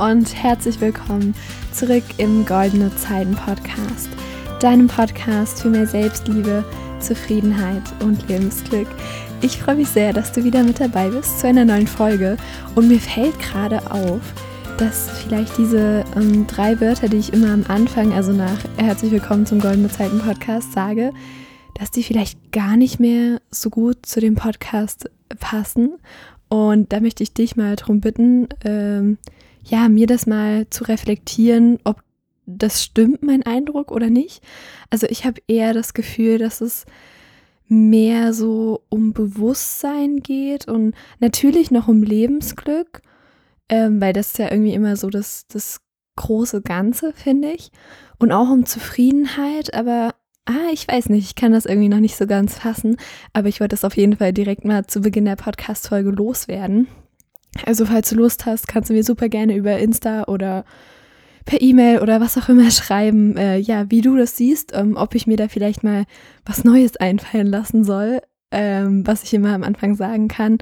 Und herzlich willkommen zurück im Goldene Zeiten Podcast, deinem Podcast für mehr Selbstliebe, Zufriedenheit und Lebensglück. Ich freue mich sehr, dass du wieder mit dabei bist zu einer neuen Folge und mir fällt gerade auf, dass vielleicht diese ähm, drei Wörter, die ich immer am Anfang, also nach Herzlich willkommen zum Goldene Zeiten Podcast sage, dass die vielleicht gar nicht mehr so gut zu dem Podcast passen und da möchte ich dich mal darum bitten, ähm, ja, mir das mal zu reflektieren, ob das stimmt, mein Eindruck oder nicht. Also ich habe eher das Gefühl, dass es mehr so um Bewusstsein geht und natürlich noch um Lebensglück, ähm, weil das ist ja irgendwie immer so das, das große Ganze, finde ich. Und auch um Zufriedenheit, aber Ah, ich weiß nicht, ich kann das irgendwie noch nicht so ganz fassen, aber ich wollte es auf jeden Fall direkt mal zu Beginn der Podcast-Folge loswerden. Also, falls du Lust hast, kannst du mir super gerne über Insta oder per E-Mail oder was auch immer schreiben, äh, ja, wie du das siehst, ähm, ob ich mir da vielleicht mal was Neues einfallen lassen soll, ähm, was ich immer am Anfang sagen kann.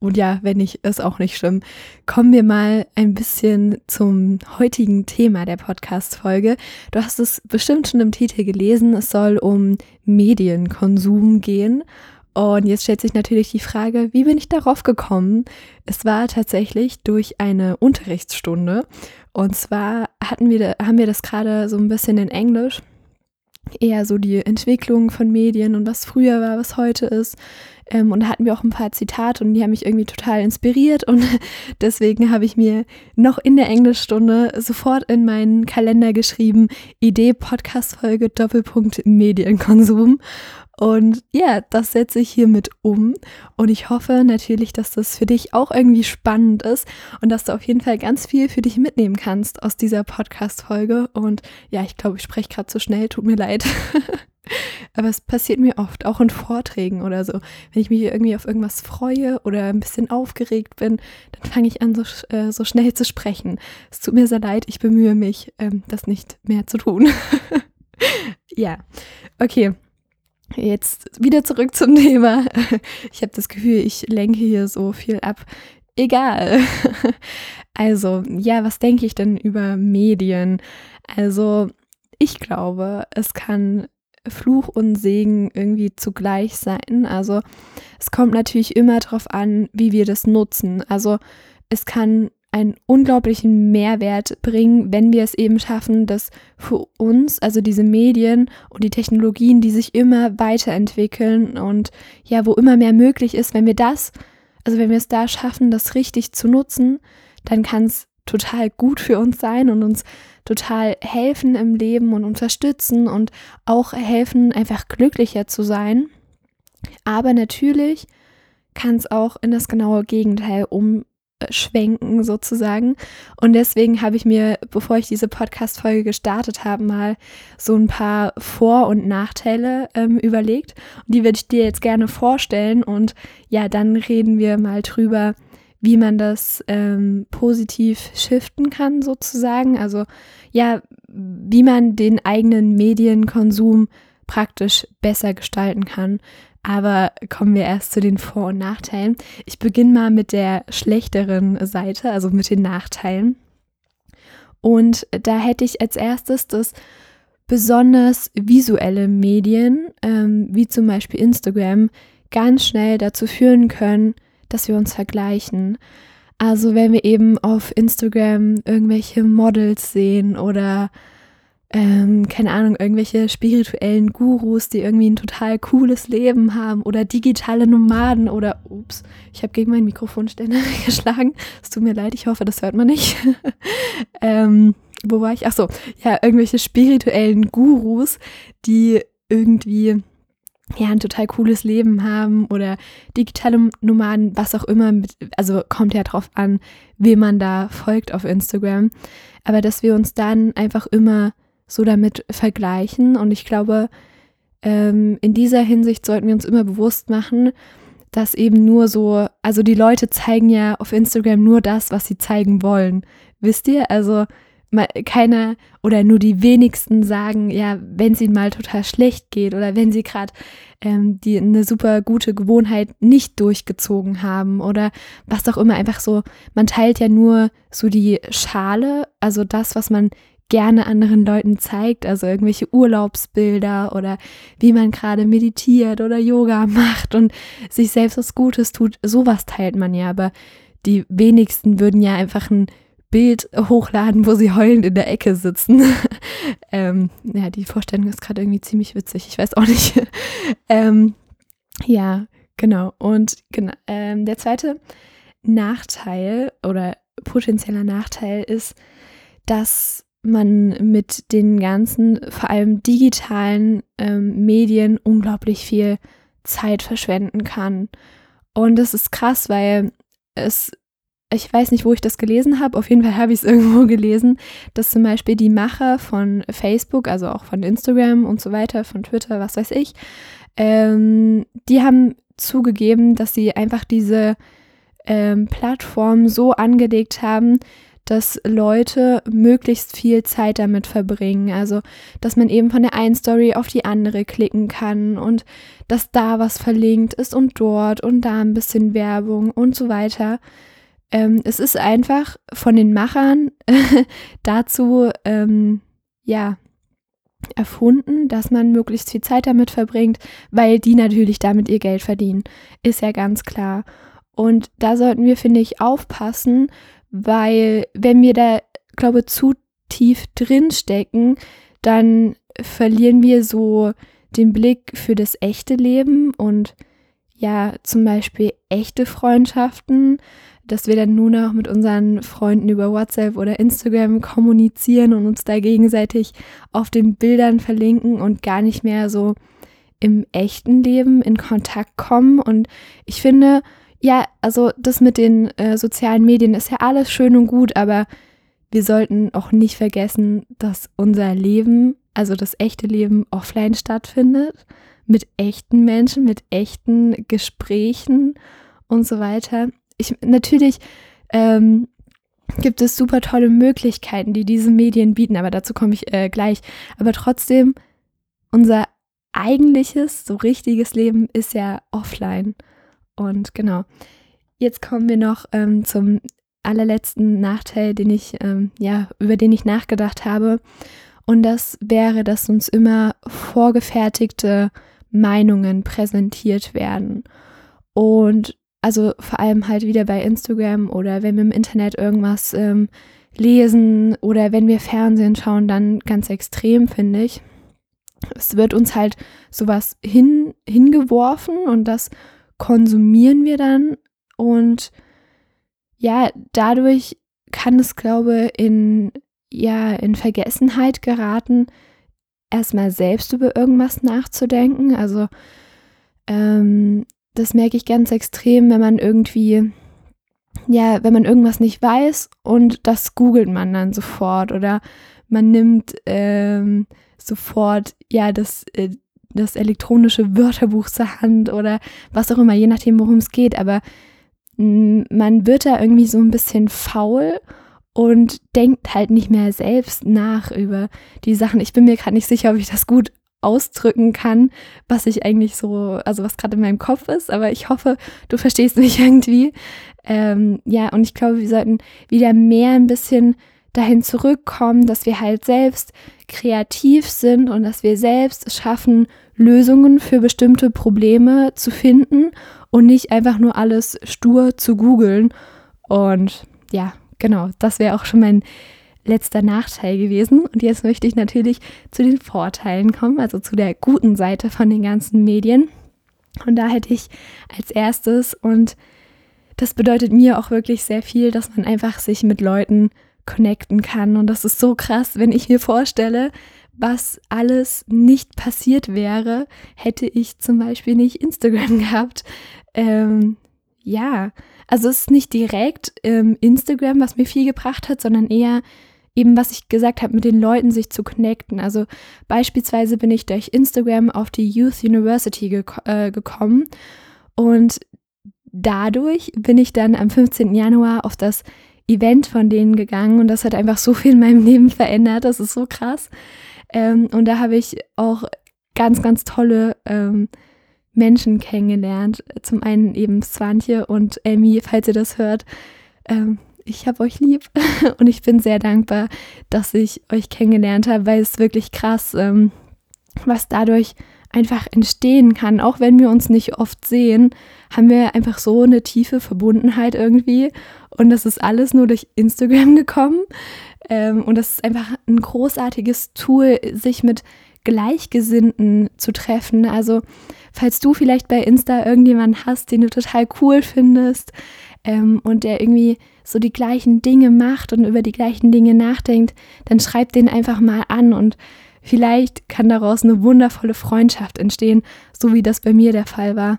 Und ja, wenn nicht, ist auch nicht schlimm. Kommen wir mal ein bisschen zum heutigen Thema der Podcast-Folge. Du hast es bestimmt schon im Titel gelesen. Es soll um Medienkonsum gehen. Und jetzt stellt sich natürlich die Frage, wie bin ich darauf gekommen? Es war tatsächlich durch eine Unterrichtsstunde. Und zwar hatten wir, haben wir das gerade so ein bisschen in Englisch eher so die Entwicklung von Medien und was früher war, was heute ist. Ähm, und da hatten wir auch ein paar Zitate und die haben mich irgendwie total inspiriert und deswegen habe ich mir noch in der Englischstunde sofort in meinen Kalender geschrieben, Idee Podcast-Folge Doppelpunkt Medienkonsum. Und ja, das setze ich hiermit um. Und ich hoffe natürlich, dass das für dich auch irgendwie spannend ist und dass du auf jeden Fall ganz viel für dich mitnehmen kannst aus dieser Podcast-Folge. Und ja, ich glaube, ich spreche gerade zu schnell, tut mir leid. Aber es passiert mir oft, auch in Vorträgen oder so. Wenn ich mich irgendwie auf irgendwas freue oder ein bisschen aufgeregt bin, dann fange ich an, so, äh, so schnell zu sprechen. Es tut mir sehr leid, ich bemühe mich, ähm, das nicht mehr zu tun. ja, okay. Jetzt wieder zurück zum Thema. Ich habe das Gefühl, ich lenke hier so viel ab. Egal. Also, ja, was denke ich denn über Medien? Also, ich glaube, es kann Fluch und Segen irgendwie zugleich sein. Also, es kommt natürlich immer darauf an, wie wir das nutzen. Also, es kann einen unglaublichen Mehrwert bringen, wenn wir es eben schaffen, dass für uns, also diese Medien und die Technologien, die sich immer weiterentwickeln und ja, wo immer mehr möglich ist, wenn wir das, also wenn wir es da schaffen, das richtig zu nutzen, dann kann es total gut für uns sein und uns total helfen im Leben und unterstützen und auch helfen, einfach glücklicher zu sein. Aber natürlich kann es auch in das genaue Gegenteil um schwenken sozusagen. Und deswegen habe ich mir, bevor ich diese Podcast-Folge gestartet habe, mal so ein paar Vor- und Nachteile ähm, überlegt. Und die würde ich dir jetzt gerne vorstellen. Und ja, dann reden wir mal drüber, wie man das ähm, positiv shiften kann sozusagen. Also ja, wie man den eigenen Medienkonsum praktisch besser gestalten kann. Aber kommen wir erst zu den Vor- und Nachteilen. Ich beginne mal mit der schlechteren Seite, also mit den Nachteilen. Und da hätte ich als erstes das besonders visuelle Medien, ähm, wie zum Beispiel Instagram, ganz schnell dazu führen können, dass wir uns vergleichen. Also wenn wir eben auf Instagram irgendwelche Models sehen oder ähm, keine Ahnung, irgendwelche spirituellen Gurus, die irgendwie ein total cooles Leben haben oder digitale Nomaden oder, ups, ich habe gegen meinen Mikrofonständer geschlagen. Es tut mir leid, ich hoffe, das hört man nicht. ähm, wo war ich? Ach so, ja, irgendwelche spirituellen Gurus, die irgendwie ja, ein total cooles Leben haben oder digitale Nomaden, was auch immer, mit, also kommt ja drauf an, wem man da folgt auf Instagram. Aber dass wir uns dann einfach immer so damit vergleichen. Und ich glaube, ähm, in dieser Hinsicht sollten wir uns immer bewusst machen, dass eben nur so, also die Leute zeigen ja auf Instagram nur das, was sie zeigen wollen. Wisst ihr? Also keiner oder nur die wenigsten sagen, ja, wenn es ihnen mal total schlecht geht oder wenn sie gerade ähm, die eine super gute Gewohnheit nicht durchgezogen haben oder was auch immer. Einfach so, man teilt ja nur so die Schale, also das, was man gerne anderen Leuten zeigt, also irgendwelche Urlaubsbilder oder wie man gerade meditiert oder Yoga macht und sich selbst was Gutes tut. Sowas teilt man ja, aber die wenigsten würden ja einfach ein Bild hochladen, wo sie heulend in der Ecke sitzen. ähm, ja, die Vorstellung ist gerade irgendwie ziemlich witzig. Ich weiß auch nicht. ähm, ja, genau. Und genau, ähm, der zweite Nachteil oder potenzieller Nachteil ist, dass man mit den ganzen, vor allem digitalen ähm, Medien unglaublich viel Zeit verschwenden kann. Und das ist krass, weil es ich weiß nicht, wo ich das gelesen habe, auf jeden Fall habe ich es irgendwo gelesen, dass zum Beispiel die Macher von Facebook, also auch von Instagram und so weiter, von Twitter, was weiß ich, ähm, die haben zugegeben, dass sie einfach diese ähm, Plattform so angelegt haben, dass Leute möglichst viel Zeit damit verbringen. Also, dass man eben von der einen Story auf die andere klicken kann und dass da was verlinkt ist und dort und da ein bisschen Werbung und so weiter. Ähm, es ist einfach von den Machern dazu, ähm, ja, erfunden, dass man möglichst viel Zeit damit verbringt, weil die natürlich damit ihr Geld verdienen. Ist ja ganz klar. Und da sollten wir, finde ich, aufpassen, weil wenn wir da, glaube zu tief drin stecken, dann verlieren wir so den Blick für das echte Leben und ja, zum Beispiel echte Freundschaften dass wir dann nur noch mit unseren Freunden über WhatsApp oder Instagram kommunizieren und uns da gegenseitig auf den Bildern verlinken und gar nicht mehr so im echten Leben in Kontakt kommen. Und ich finde, ja, also das mit den äh, sozialen Medien ist ja alles schön und gut, aber wir sollten auch nicht vergessen, dass unser Leben, also das echte Leben, offline stattfindet, mit echten Menschen, mit echten Gesprächen und so weiter ich natürlich ähm, gibt es super tolle Möglichkeiten, die diese Medien bieten, aber dazu komme ich äh, gleich. Aber trotzdem, unser eigentliches, so richtiges Leben ist ja offline. Und genau, jetzt kommen wir noch ähm, zum allerletzten Nachteil, den ich, ähm, ja, über den ich nachgedacht habe. Und das wäre, dass uns immer vorgefertigte Meinungen präsentiert werden. Und also vor allem halt wieder bei Instagram oder wenn wir im Internet irgendwas ähm, lesen oder wenn wir Fernsehen schauen, dann ganz extrem, finde ich. Es wird uns halt sowas hin, hingeworfen und das konsumieren wir dann und ja, dadurch kann es, glaube in ja in Vergessenheit geraten, erstmal selbst über irgendwas nachzudenken. Also ähm, das merke ich ganz extrem, wenn man irgendwie, ja, wenn man irgendwas nicht weiß und das googelt man dann sofort oder man nimmt ähm, sofort, ja, das, äh, das elektronische Wörterbuch zur Hand oder was auch immer, je nachdem, worum es geht. Aber man wird da irgendwie so ein bisschen faul und denkt halt nicht mehr selbst nach über die Sachen. Ich bin mir gerade nicht sicher, ob ich das gut ausdrücken kann, was ich eigentlich so, also was gerade in meinem Kopf ist, aber ich hoffe, du verstehst mich irgendwie. Ähm, ja, und ich glaube, wir sollten wieder mehr ein bisschen dahin zurückkommen, dass wir halt selbst kreativ sind und dass wir selbst schaffen, Lösungen für bestimmte Probleme zu finden und nicht einfach nur alles stur zu googeln. Und ja, genau, das wäre auch schon mein letzter Nachteil gewesen. Und jetzt möchte ich natürlich zu den Vorteilen kommen, also zu der guten Seite von den ganzen Medien. Und da hätte ich als erstes, und das bedeutet mir auch wirklich sehr viel, dass man einfach sich mit Leuten connecten kann. Und das ist so krass, wenn ich mir vorstelle, was alles nicht passiert wäre, hätte ich zum Beispiel nicht Instagram gehabt. Ähm, ja, also es ist nicht direkt ähm, Instagram, was mir viel gebracht hat, sondern eher eben, was ich gesagt habe, mit den Leuten sich zu connecten. Also beispielsweise bin ich durch Instagram auf die Youth University gek äh, gekommen und dadurch bin ich dann am 15. Januar auf das Event von denen gegangen und das hat einfach so viel in meinem Leben verändert. Das ist so krass. Ähm, und da habe ich auch ganz, ganz tolle ähm, Menschen kennengelernt. Zum einen eben Swantje und Amy, falls ihr das hört. Ähm, ich habe euch lieb und ich bin sehr dankbar, dass ich euch kennengelernt habe, weil es wirklich krass, ähm, was dadurch einfach entstehen kann. Auch wenn wir uns nicht oft sehen, haben wir einfach so eine tiefe Verbundenheit irgendwie. Und das ist alles nur durch Instagram gekommen. Ähm, und das ist einfach ein großartiges Tool, sich mit Gleichgesinnten zu treffen. Also falls du vielleicht bei Insta irgendjemanden hast, den du total cool findest ähm, und der irgendwie so die gleichen Dinge macht und über die gleichen Dinge nachdenkt, dann schreib den einfach mal an und vielleicht kann daraus eine wundervolle Freundschaft entstehen, so wie das bei mir der Fall war.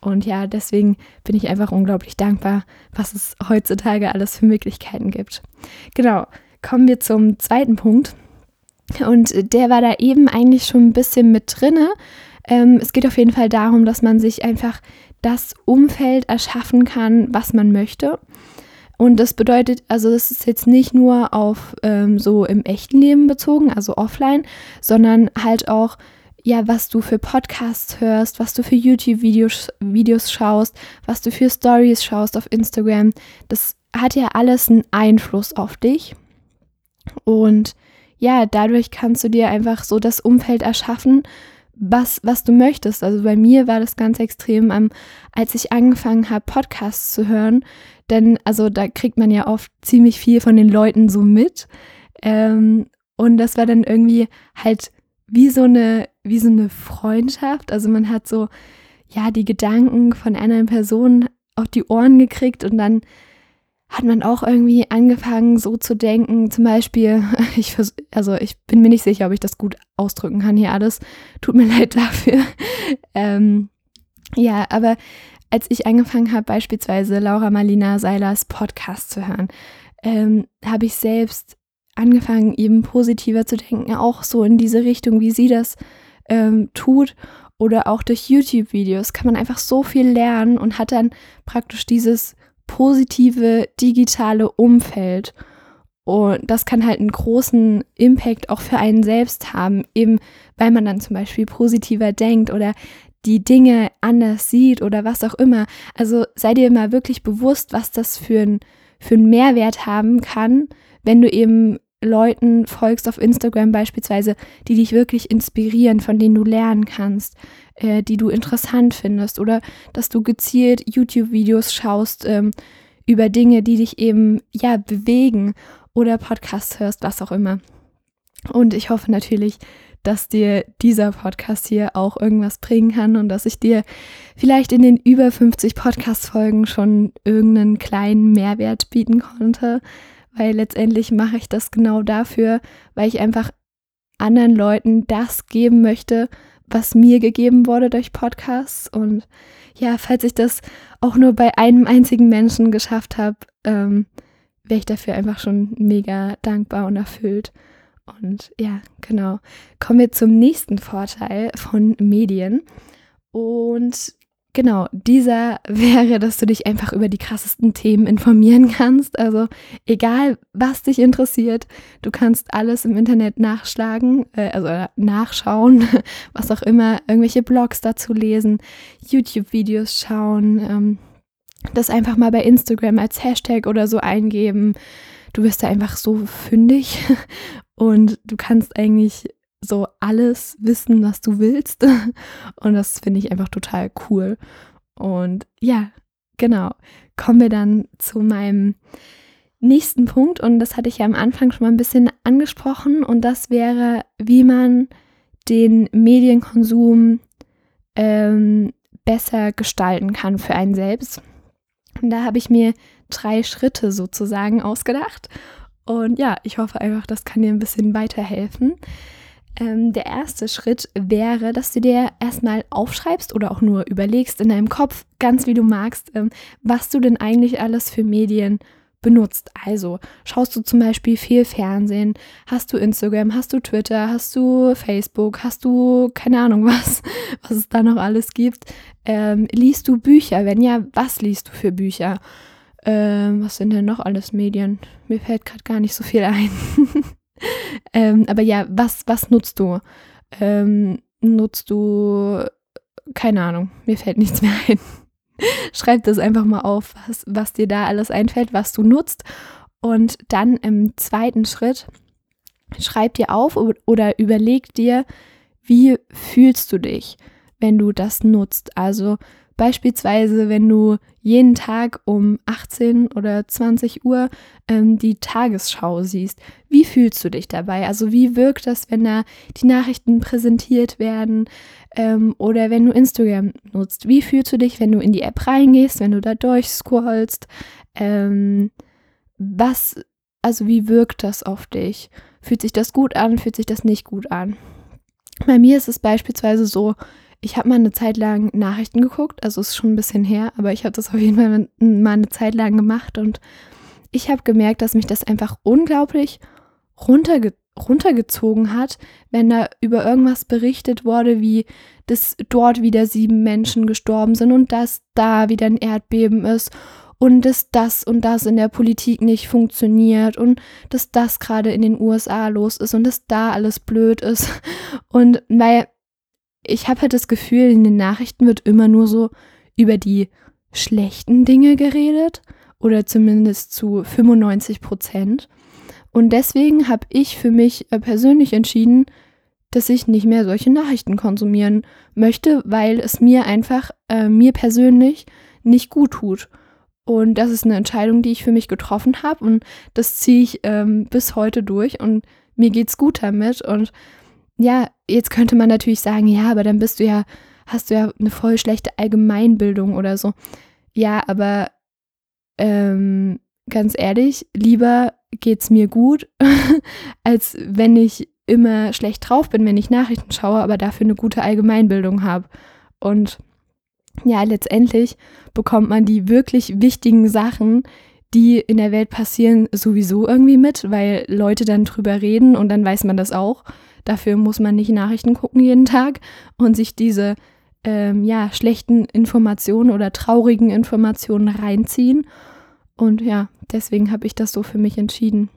Und ja, deswegen bin ich einfach unglaublich dankbar, was es heutzutage alles für Möglichkeiten gibt. Genau, kommen wir zum zweiten Punkt. Und der war da eben eigentlich schon ein bisschen mit drinne. Ähm, es geht auf jeden Fall darum, dass man sich einfach das Umfeld erschaffen kann, was man möchte. Und das bedeutet, also das ist jetzt nicht nur auf ähm, so im echten Leben bezogen, also offline, sondern halt auch, ja, was du für Podcasts hörst, was du für YouTube-Videos Videos schaust, was du für Stories schaust auf Instagram. Das hat ja alles einen Einfluss auf dich. Und ja, dadurch kannst du dir einfach so das Umfeld erschaffen, was, was du möchtest. Also bei mir war das ganz extrem, ähm, als ich angefangen habe, Podcasts zu hören. Denn also da kriegt man ja oft ziemlich viel von den Leuten so mit. Ähm, und das war dann irgendwie halt wie so eine, wie so eine Freundschaft. Also man hat so, ja, die Gedanken von einer Person auf die Ohren gekriegt und dann hat man auch irgendwie angefangen, so zu denken. Zum Beispiel, ich, also ich bin mir nicht sicher, ob ich das gut ausdrücken kann hier alles. Tut mir leid dafür. ähm, ja, aber als ich angefangen habe, beispielsweise Laura Marlina Seilers Podcast zu hören, ähm, habe ich selbst angefangen, eben positiver zu denken, auch so in diese Richtung, wie sie das ähm, tut. Oder auch durch YouTube-Videos kann man einfach so viel lernen und hat dann praktisch dieses positive digitale Umfeld. Und das kann halt einen großen Impact auch für einen selbst haben, eben weil man dann zum Beispiel positiver denkt oder die Dinge anders sieht oder was auch immer. Also sei dir mal wirklich bewusst, was das für, ein, für einen Mehrwert haben kann, wenn du eben Leuten folgst auf Instagram beispielsweise, die dich wirklich inspirieren, von denen du lernen kannst, äh, die du interessant findest oder dass du gezielt YouTube-Videos schaust ähm, über Dinge, die dich eben ja bewegen oder Podcasts hörst, was auch immer. Und ich hoffe natürlich, dass dir dieser Podcast hier auch irgendwas bringen kann und dass ich dir vielleicht in den über 50 Podcast-Folgen schon irgendeinen kleinen Mehrwert bieten konnte weil letztendlich mache ich das genau dafür, weil ich einfach anderen Leuten das geben möchte, was mir gegeben wurde durch Podcasts. Und ja, falls ich das auch nur bei einem einzigen Menschen geschafft habe, ähm, wäre ich dafür einfach schon mega dankbar und erfüllt. Und ja, genau. Kommen wir zum nächsten Vorteil von Medien. Und Genau, dieser wäre, dass du dich einfach über die krassesten Themen informieren kannst. Also egal, was dich interessiert, du kannst alles im Internet nachschlagen, äh, also nachschauen, was auch immer, irgendwelche Blogs dazu lesen, YouTube-Videos schauen, ähm, das einfach mal bei Instagram als Hashtag oder so eingeben. Du wirst da einfach so fündig und du kannst eigentlich so alles wissen, was du willst. Und das finde ich einfach total cool. Und ja, genau. Kommen wir dann zu meinem nächsten Punkt. Und das hatte ich ja am Anfang schon mal ein bisschen angesprochen. Und das wäre, wie man den Medienkonsum ähm, besser gestalten kann für einen selbst. Und da habe ich mir drei Schritte sozusagen ausgedacht. Und ja, ich hoffe einfach, das kann dir ein bisschen weiterhelfen. Ähm, der erste Schritt wäre, dass du dir erstmal aufschreibst oder auch nur überlegst in deinem Kopf, ganz wie du magst, ähm, was du denn eigentlich alles für Medien benutzt. Also schaust du zum Beispiel viel Fernsehen, hast du Instagram, hast du Twitter, hast du Facebook, hast du keine Ahnung was, was es da noch alles gibt. Ähm, liest du Bücher? Wenn ja, was liest du für Bücher? Ähm, was sind denn noch alles Medien? Mir fällt gerade gar nicht so viel ein. ähm, aber ja, was, was nutzt du? Ähm, nutzt du, keine Ahnung, mir fällt nichts mehr ein. Schreib das einfach mal auf, was, was dir da alles einfällt, was du nutzt. Und dann im zweiten Schritt schreib dir auf oder überleg dir, wie fühlst du dich, wenn du das nutzt. Also Beispielsweise, wenn du jeden Tag um 18 oder 20 Uhr ähm, die Tagesschau siehst, wie fühlst du dich dabei? Also wie wirkt das, wenn da die Nachrichten präsentiert werden ähm, oder wenn du Instagram nutzt? Wie fühlst du dich, wenn du in die App reingehst, wenn du da durchscrollst? Ähm, was, also wie wirkt das auf dich? Fühlt sich das gut an? Fühlt sich das nicht gut an? Bei mir ist es beispielsweise so, ich habe mal eine Zeit lang Nachrichten geguckt, also ist schon ein bisschen her, aber ich habe das auf jeden Fall mal eine Zeit lang gemacht und ich habe gemerkt, dass mich das einfach unglaublich runterge runtergezogen hat, wenn da über irgendwas berichtet wurde, wie dass dort wieder sieben Menschen gestorben sind und dass da wieder ein Erdbeben ist und dass das und das in der Politik nicht funktioniert und dass das gerade in den USA los ist und dass da alles blöd ist. Und weil ich habe halt das Gefühl, in den Nachrichten wird immer nur so über die schlechten Dinge geredet oder zumindest zu 95 Prozent. Und deswegen habe ich für mich äh, persönlich entschieden, dass ich nicht mehr solche Nachrichten konsumieren möchte, weil es mir einfach, äh, mir persönlich nicht gut tut. Und das ist eine Entscheidung, die ich für mich getroffen habe und das ziehe ich ähm, bis heute durch und mir geht's gut damit. Und ja, jetzt könnte man natürlich sagen, ja, aber dann bist du ja, hast du ja eine voll schlechte Allgemeinbildung oder so. Ja, aber ähm, ganz ehrlich, lieber geht's mir gut, als wenn ich immer schlecht drauf bin, wenn ich Nachrichten schaue, aber dafür eine gute Allgemeinbildung habe. Und ja, letztendlich bekommt man die wirklich wichtigen Sachen, die in der Welt passieren, sowieso irgendwie mit, weil Leute dann drüber reden und dann weiß man das auch. Dafür muss man nicht Nachrichten gucken jeden Tag und sich diese ähm, ja, schlechten Informationen oder traurigen Informationen reinziehen. Und ja, deswegen habe ich das so für mich entschieden.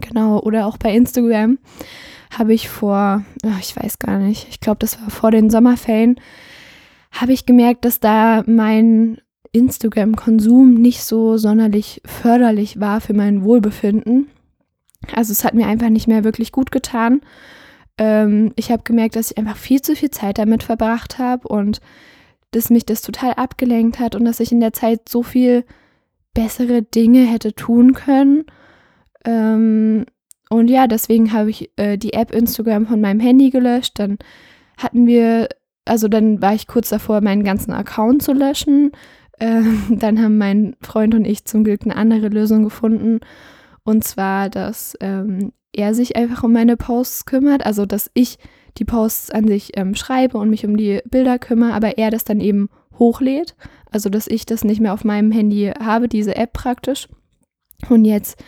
Genau, oder auch bei Instagram habe ich vor, ach, ich weiß gar nicht, ich glaube, das war vor den Sommerferien, habe ich gemerkt, dass da mein Instagram-Konsum nicht so sonderlich förderlich war für mein Wohlbefinden. Also es hat mir einfach nicht mehr wirklich gut getan. Ähm, ich habe gemerkt, dass ich einfach viel zu viel Zeit damit verbracht habe und dass mich das total abgelenkt hat und dass ich in der Zeit so viel bessere Dinge hätte tun können. Ähm, und ja, deswegen habe ich äh, die App Instagram von meinem Handy gelöscht. Dann hatten wir, also dann war ich kurz davor, meinen ganzen Account zu löschen. Ähm, dann haben mein Freund und ich zum Glück eine andere Lösung gefunden. Und zwar, dass ähm, er sich einfach um meine Posts kümmert, also dass ich die Posts an sich ähm, schreibe und mich um die Bilder kümmere, aber er das dann eben hochlädt, also dass ich das nicht mehr auf meinem Handy habe, diese App praktisch. Und jetzt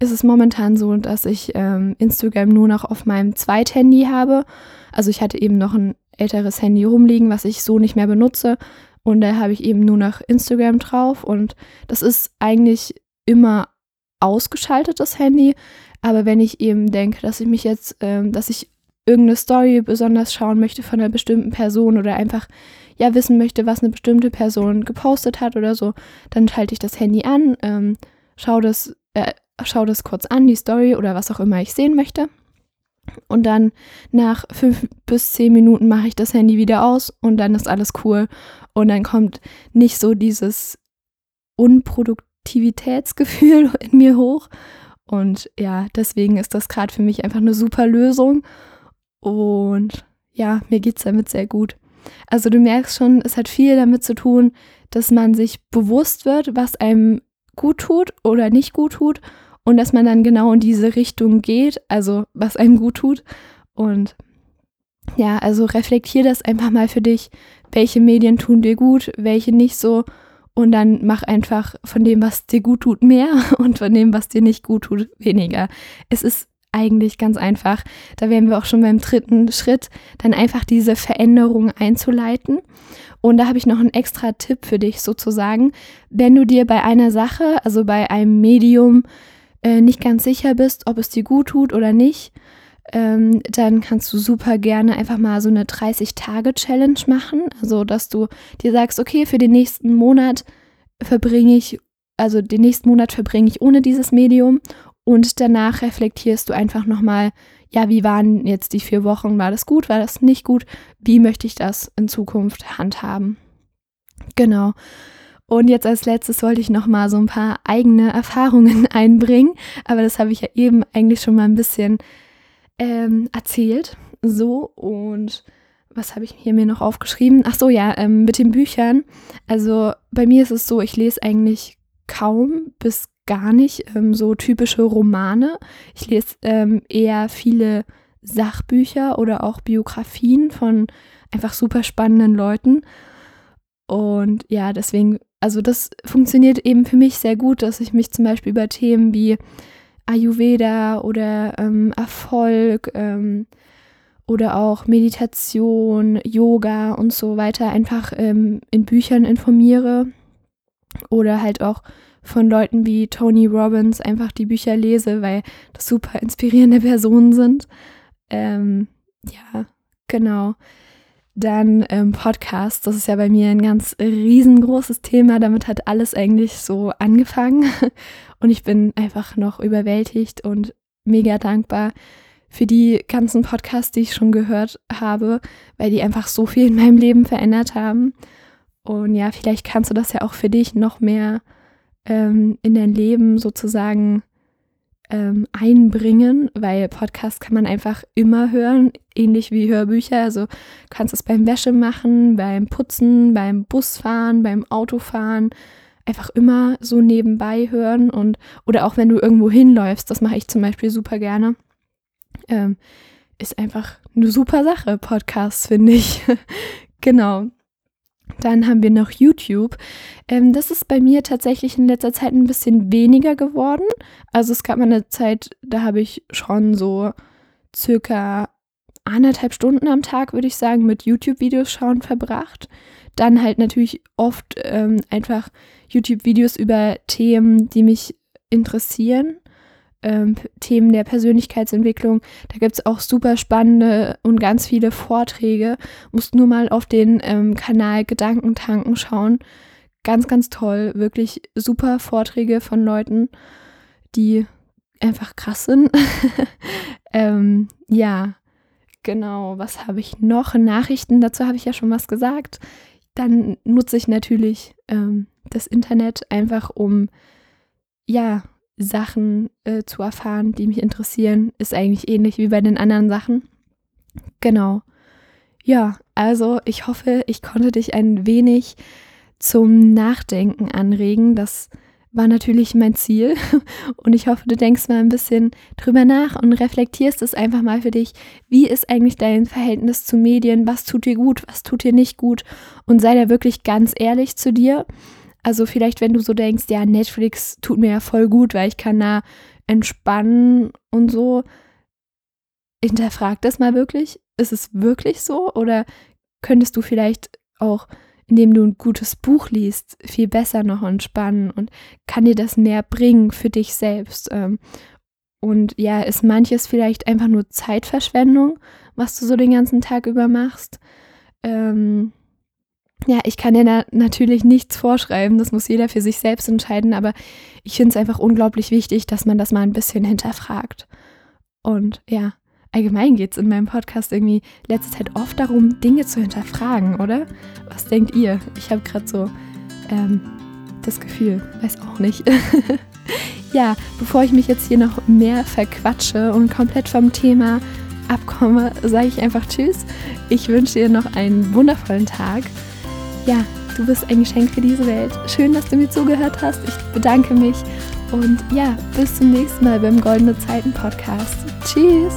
ist es momentan so, dass ich ähm, Instagram nur noch auf meinem Zweithandy habe. Also ich hatte eben noch ein älteres Handy rumliegen, was ich so nicht mehr benutze. Und da habe ich eben nur noch Instagram drauf. Und das ist eigentlich immer ausgeschaltet, das Handy. Aber wenn ich eben denke, dass ich mich jetzt, ähm, dass ich irgendeine Story besonders schauen möchte von einer bestimmten Person oder einfach ja wissen möchte, was eine bestimmte Person gepostet hat oder so, dann schalte ich das Handy an, ähm, schaue das, äh, schau das kurz an, die Story oder was auch immer ich sehen möchte. Und dann nach fünf bis zehn Minuten mache ich das Handy wieder aus und dann ist alles cool. Und dann kommt nicht so dieses Unproduktivitätsgefühl in mir hoch und ja, deswegen ist das gerade für mich einfach eine super Lösung. Und ja, mir geht es damit sehr gut. Also du merkst schon, es hat viel damit zu tun, dass man sich bewusst wird, was einem gut tut oder nicht gut tut und dass man dann genau in diese Richtung geht, also was einem gut tut. Und ja, also reflektier das einfach mal für dich, welche Medien tun dir gut, welche nicht so und dann mach einfach von dem, was dir gut tut, mehr und von dem, was dir nicht gut tut, weniger. Es ist eigentlich ganz einfach. Da wären wir auch schon beim dritten Schritt, dann einfach diese Veränderung einzuleiten. Und da habe ich noch einen extra Tipp für dich sozusagen. Wenn du dir bei einer Sache, also bei einem Medium, äh, nicht ganz sicher bist, ob es dir gut tut oder nicht, ähm, dann kannst du super gerne einfach mal so eine 30-Tage-Challenge machen. Also, dass du dir sagst, okay, für den nächsten Monat verbringe ich, also den nächsten Monat verbringe ich ohne dieses Medium und danach reflektierst du einfach nochmal, ja, wie waren jetzt die vier Wochen? War das gut? War das nicht gut? Wie möchte ich das in Zukunft handhaben? Genau. Und jetzt als letztes wollte ich nochmal so ein paar eigene Erfahrungen einbringen, aber das habe ich ja eben eigentlich schon mal ein bisschen ähm, erzählt. So, und was habe ich hier mir noch aufgeschrieben? Ach so, ja, ähm, mit den Büchern. Also bei mir ist es so, ich lese eigentlich kaum bis gar nicht ähm, so typische Romane. Ich lese ähm, eher viele Sachbücher oder auch Biografien von einfach super spannenden Leuten. Und ja, deswegen, also das funktioniert eben für mich sehr gut, dass ich mich zum Beispiel über Themen wie Ayurveda oder ähm, Erfolg ähm, oder auch Meditation, Yoga und so weiter einfach ähm, in Büchern informiere oder halt auch von Leuten wie Tony Robbins einfach die Bücher lese, weil das super inspirierende Personen sind. Ähm, ja, genau. Dann ähm, Podcast, das ist ja bei mir ein ganz riesengroßes Thema. Damit hat alles eigentlich so angefangen. Und ich bin einfach noch überwältigt und mega dankbar für die ganzen Podcasts, die ich schon gehört habe, weil die einfach so viel in meinem Leben verändert haben. Und ja, vielleicht kannst du das ja auch für dich noch mehr ähm, in dein Leben sozusagen ähm, einbringen, weil Podcast kann man einfach immer hören, ähnlich wie Hörbücher. Also kannst es beim Wäsche machen, beim Putzen, beim Busfahren, beim Autofahren, einfach immer so nebenbei hören und oder auch wenn du irgendwo hinläufst, das mache ich zum Beispiel super gerne. Ähm, ist einfach eine super Sache, Podcast, finde ich. genau. Dann haben wir noch YouTube. Ähm, das ist bei mir tatsächlich in letzter Zeit ein bisschen weniger geworden. Also es gab mal eine Zeit, da habe ich schon so circa anderthalb Stunden am Tag, würde ich sagen, mit YouTube-Videos schauen verbracht. Dann halt natürlich oft ähm, einfach YouTube-Videos über Themen, die mich interessieren ähm, Themen der Persönlichkeitsentwicklung. Da gibt es auch super spannende und ganz viele Vorträge. Musst nur mal auf den ähm, Kanal Gedankentanken schauen. Ganz, ganz toll. Wirklich super Vorträge von Leuten, die einfach krass sind. ähm, ja, genau. Was habe ich noch? Nachrichten, dazu habe ich ja schon was gesagt. Dann nutze ich natürlich ähm, das Internet einfach um ja, Sachen äh, zu erfahren, die mich interessieren, ist eigentlich ähnlich wie bei den anderen Sachen. Genau. Ja, also ich hoffe, ich konnte dich ein wenig zum Nachdenken anregen. Das war natürlich mein Ziel. Und ich hoffe, du denkst mal ein bisschen drüber nach und reflektierst es einfach mal für dich. Wie ist eigentlich dein Verhältnis zu Medien? Was tut dir gut? Was tut dir nicht gut? Und sei da wirklich ganz ehrlich zu dir. Also vielleicht, wenn du so denkst, ja, Netflix tut mir ja voll gut, weil ich kann da entspannen und so. Hinterfrag das mal wirklich. Ist es wirklich so? Oder könntest du vielleicht auch, indem du ein gutes Buch liest, viel besser noch entspannen und kann dir das mehr bringen für dich selbst? Ähm, und ja, ist manches vielleicht einfach nur Zeitverschwendung, was du so den ganzen Tag über machst? Ähm, ja, ich kann dir na natürlich nichts vorschreiben, das muss jeder für sich selbst entscheiden, aber ich finde es einfach unglaublich wichtig, dass man das mal ein bisschen hinterfragt. Und ja, allgemein geht es in meinem Podcast irgendwie letzte Zeit oft darum, Dinge zu hinterfragen, oder? Was denkt ihr? Ich habe gerade so ähm, das Gefühl, weiß auch nicht. ja, bevor ich mich jetzt hier noch mehr verquatsche und komplett vom Thema abkomme, sage ich einfach Tschüss. Ich wünsche dir noch einen wundervollen Tag ja, du bist ein Geschenk für diese Welt. Schön, dass du mir zugehört hast. Ich bedanke mich und ja, bis zum nächsten Mal beim Goldene Zeiten Podcast. Tschüss.